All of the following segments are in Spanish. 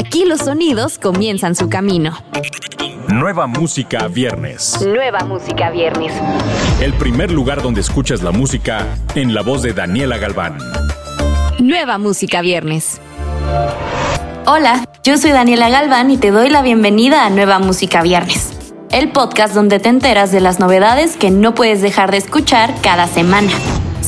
Aquí los sonidos comienzan su camino. Nueva música viernes. Nueva música viernes. El primer lugar donde escuchas la música en la voz de Daniela Galván. Nueva música viernes. Hola, yo soy Daniela Galván y te doy la bienvenida a Nueva Música Viernes, el podcast donde te enteras de las novedades que no puedes dejar de escuchar cada semana.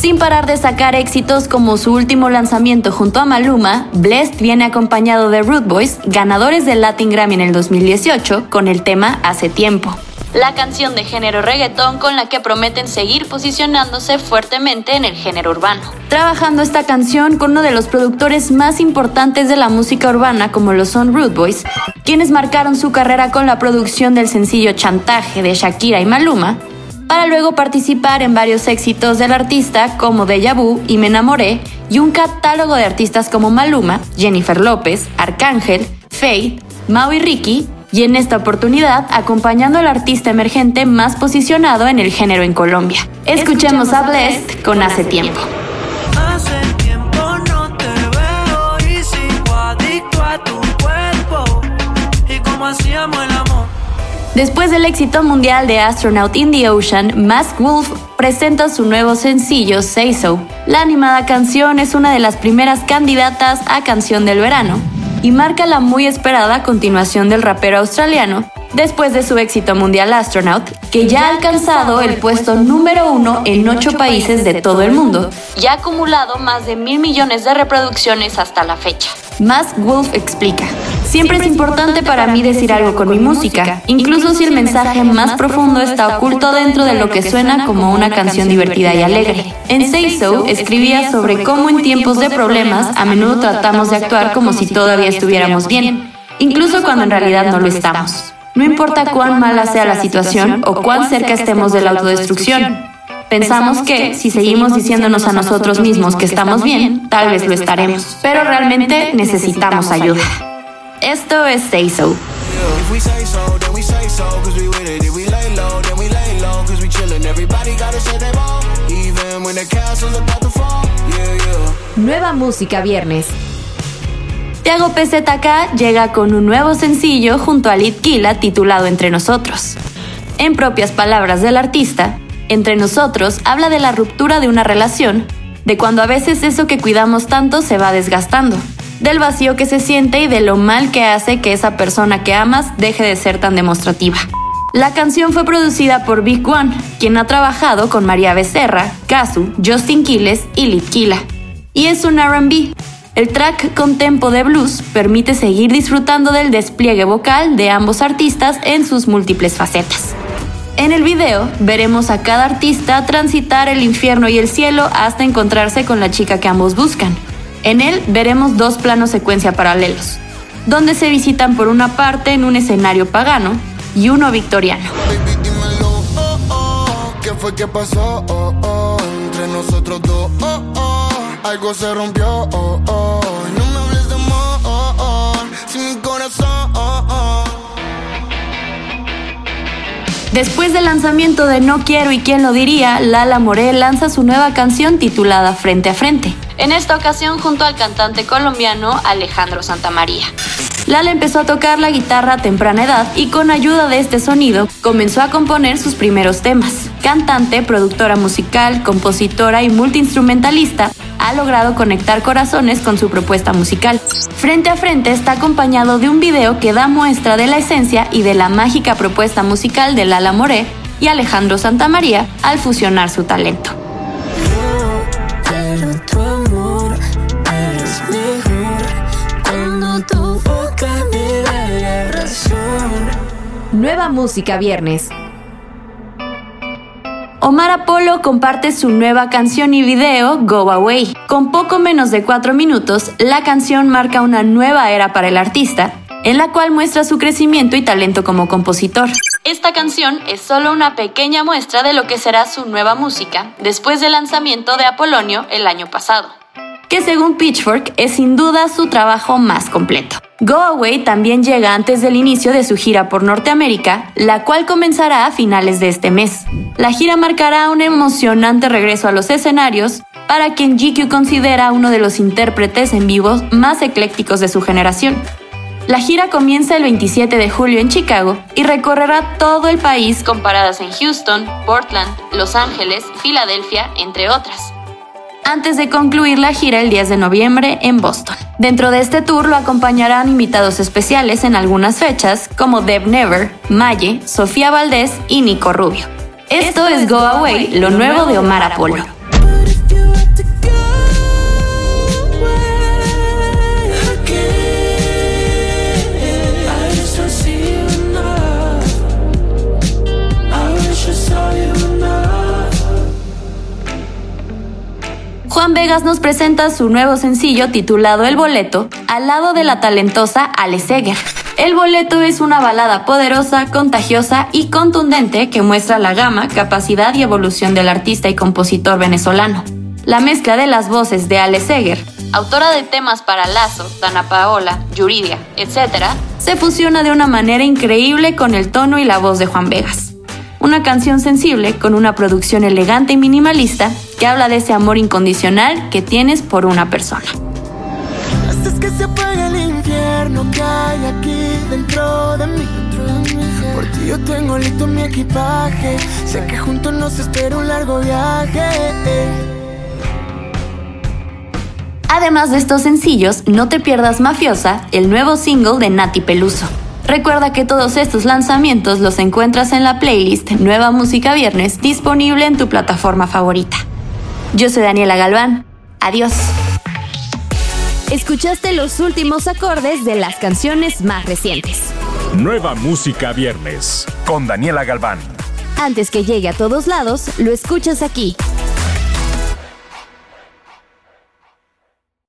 Sin parar de sacar éxitos como su último lanzamiento junto a Maluma, Blessed viene acompañado de Root Boys, ganadores del Latin Grammy en el 2018, con el tema Hace Tiempo. La canción de género reggaetón con la que prometen seguir posicionándose fuertemente en el género urbano. Trabajando esta canción con uno de los productores más importantes de la música urbana como lo son Root Boys, quienes marcaron su carrera con la producción del sencillo Chantaje de Shakira y Maluma, para luego participar en varios éxitos del artista como Deja Vu y Me Enamoré y un catálogo de artistas como Maluma, Jennifer López, Arcángel, Faith, Mau y Ricky, y en esta oportunidad acompañando al artista emergente más posicionado en el género en Colombia. Escuchemos a Blessed con Hace Tiempo. Después del éxito mundial de Astronaut in the Ocean, Mask Wolf presenta su nuevo sencillo Say So. La animada canción es una de las primeras candidatas a canción del verano y marca la muy esperada continuación del rapero australiano después de su éxito mundial Astronaut, que ya ha alcanzado el puesto número uno en ocho países de todo el mundo y ha acumulado más de mil millones de reproducciones hasta la fecha. Mask Wolf explica. Siempre es importante para mí decir algo con mi música, incluso si el mensaje más profundo está oculto dentro de lo que suena como una canción divertida y alegre. En Say So escribía sobre cómo en tiempos de problemas a menudo tratamos de actuar como si todavía estuviéramos bien, incluso cuando en realidad no lo estamos. No importa cuán mala sea la situación o cuán cerca estemos de la autodestrucción. Pensamos que, si seguimos diciéndonos a nosotros mismos que estamos bien, tal vez lo estaremos. Pero realmente necesitamos ayuda. Esto es Say So. If we say so, then we say so, cause we with it. If we lay low, then we lay low, cause we chillin'. Everybody gotta say they all, even when the castle's about to fall. Yeah, yeah. Nueva música viernes. Tiago PZK llega con un nuevo sencillo junto a Litkila titulado Entre Nosotros. En propias palabras del artista, Entre Nosotros habla de la ruptura de una relación, de cuando a veces eso que cuidamos tanto se va desgastando, del vacío que se siente y de lo mal que hace que esa persona que amas deje de ser tan demostrativa. La canción fue producida por Big One, quien ha trabajado con María Becerra, Kazu, Justin Quiles y Litkila. Y es un RB, el track con tempo de blues permite seguir disfrutando del despliegue vocal de ambos artistas en sus múltiples facetas. En el video veremos a cada artista transitar el infierno y el cielo hasta encontrarse con la chica que ambos buscan. En él veremos dos planos secuencia paralelos, donde se visitan por una parte en un escenario pagano y uno victoriano. Baby, dímelo. ¿Qué fue que pasó? Entre nosotros dos. Algo se rompió. No me hables de amor, sin mi corazón. Después del lanzamiento de No Quiero y quién lo diría, Lala Moré lanza su nueva canción titulada Frente a Frente. En esta ocasión junto al cantante colombiano Alejandro Santamaría. Lala empezó a tocar la guitarra a temprana edad y con ayuda de este sonido comenzó a componer sus primeros temas. Cantante, productora musical, compositora y multiinstrumentalista, ha logrado conectar corazones con su propuesta musical. Frente a Frente está acompañado de un video que da muestra de la esencia y de la mágica propuesta musical de Lala Moré y Alejandro Santamaría al fusionar su talento. Nueva música viernes. Omar Apollo comparte su nueva canción y video Go Away. Con poco menos de 4 minutos, la canción marca una nueva era para el artista, en la cual muestra su crecimiento y talento como compositor. Esta canción es solo una pequeña muestra de lo que será su nueva música después del lanzamiento de Apolonio el año pasado, que según Pitchfork es sin duda su trabajo más completo. Go Away también llega antes del inicio de su gira por Norteamérica, la cual comenzará a finales de este mes. La gira marcará un emocionante regreso a los escenarios para quien GQ considera uno de los intérpretes en vivo más eclécticos de su generación. La gira comienza el 27 de julio en Chicago y recorrerá todo el país con paradas en Houston, Portland, Los Ángeles, Filadelfia, entre otras. Antes de concluir la gira el 10 de noviembre en Boston. Dentro de este tour lo acompañarán invitados especiales en algunas fechas como Deb Never, Maye, Sofía Valdés y Nico Rubio. Esto, es Go Away, lo nuevo de Omar Apolo. Juan Vegas nos presenta su nuevo sencillo titulado El Boleto, al lado de la talentosa Ale Seger. El Boleto es una balada poderosa, contagiosa y contundente que muestra la gama, capacidad y evolución del artista y compositor venezolano. La mezcla de las voces de Ale Seger, autora de temas para Lazo, Dana Paola, Yuridia, etc., se fusiona de una manera increíble con el tono y la voz de Juan Vegas una canción sensible con una producción elegante y minimalista que habla de ese amor incondicional que tienes por una persona. Haces que se apague el infierno que hay aquí dentro de mí. Por ti yo tengo listo mi equipaje. Sé que juntos nos espera un largo viaje. Además de estos sencillos, no te pierdas Mafiosa, el nuevo single de Nati Peluso. Recuerda que todos estos lanzamientos los encuentras en la playlist Nueva Música Viernes disponible en tu plataforma favorita. Yo soy Daniela Galván. Adiós. Escuchaste los últimos acordes de las canciones más recientes. Nueva Música Viernes con Daniela Galván. Antes que llegue a todos lados, lo escuchas aquí.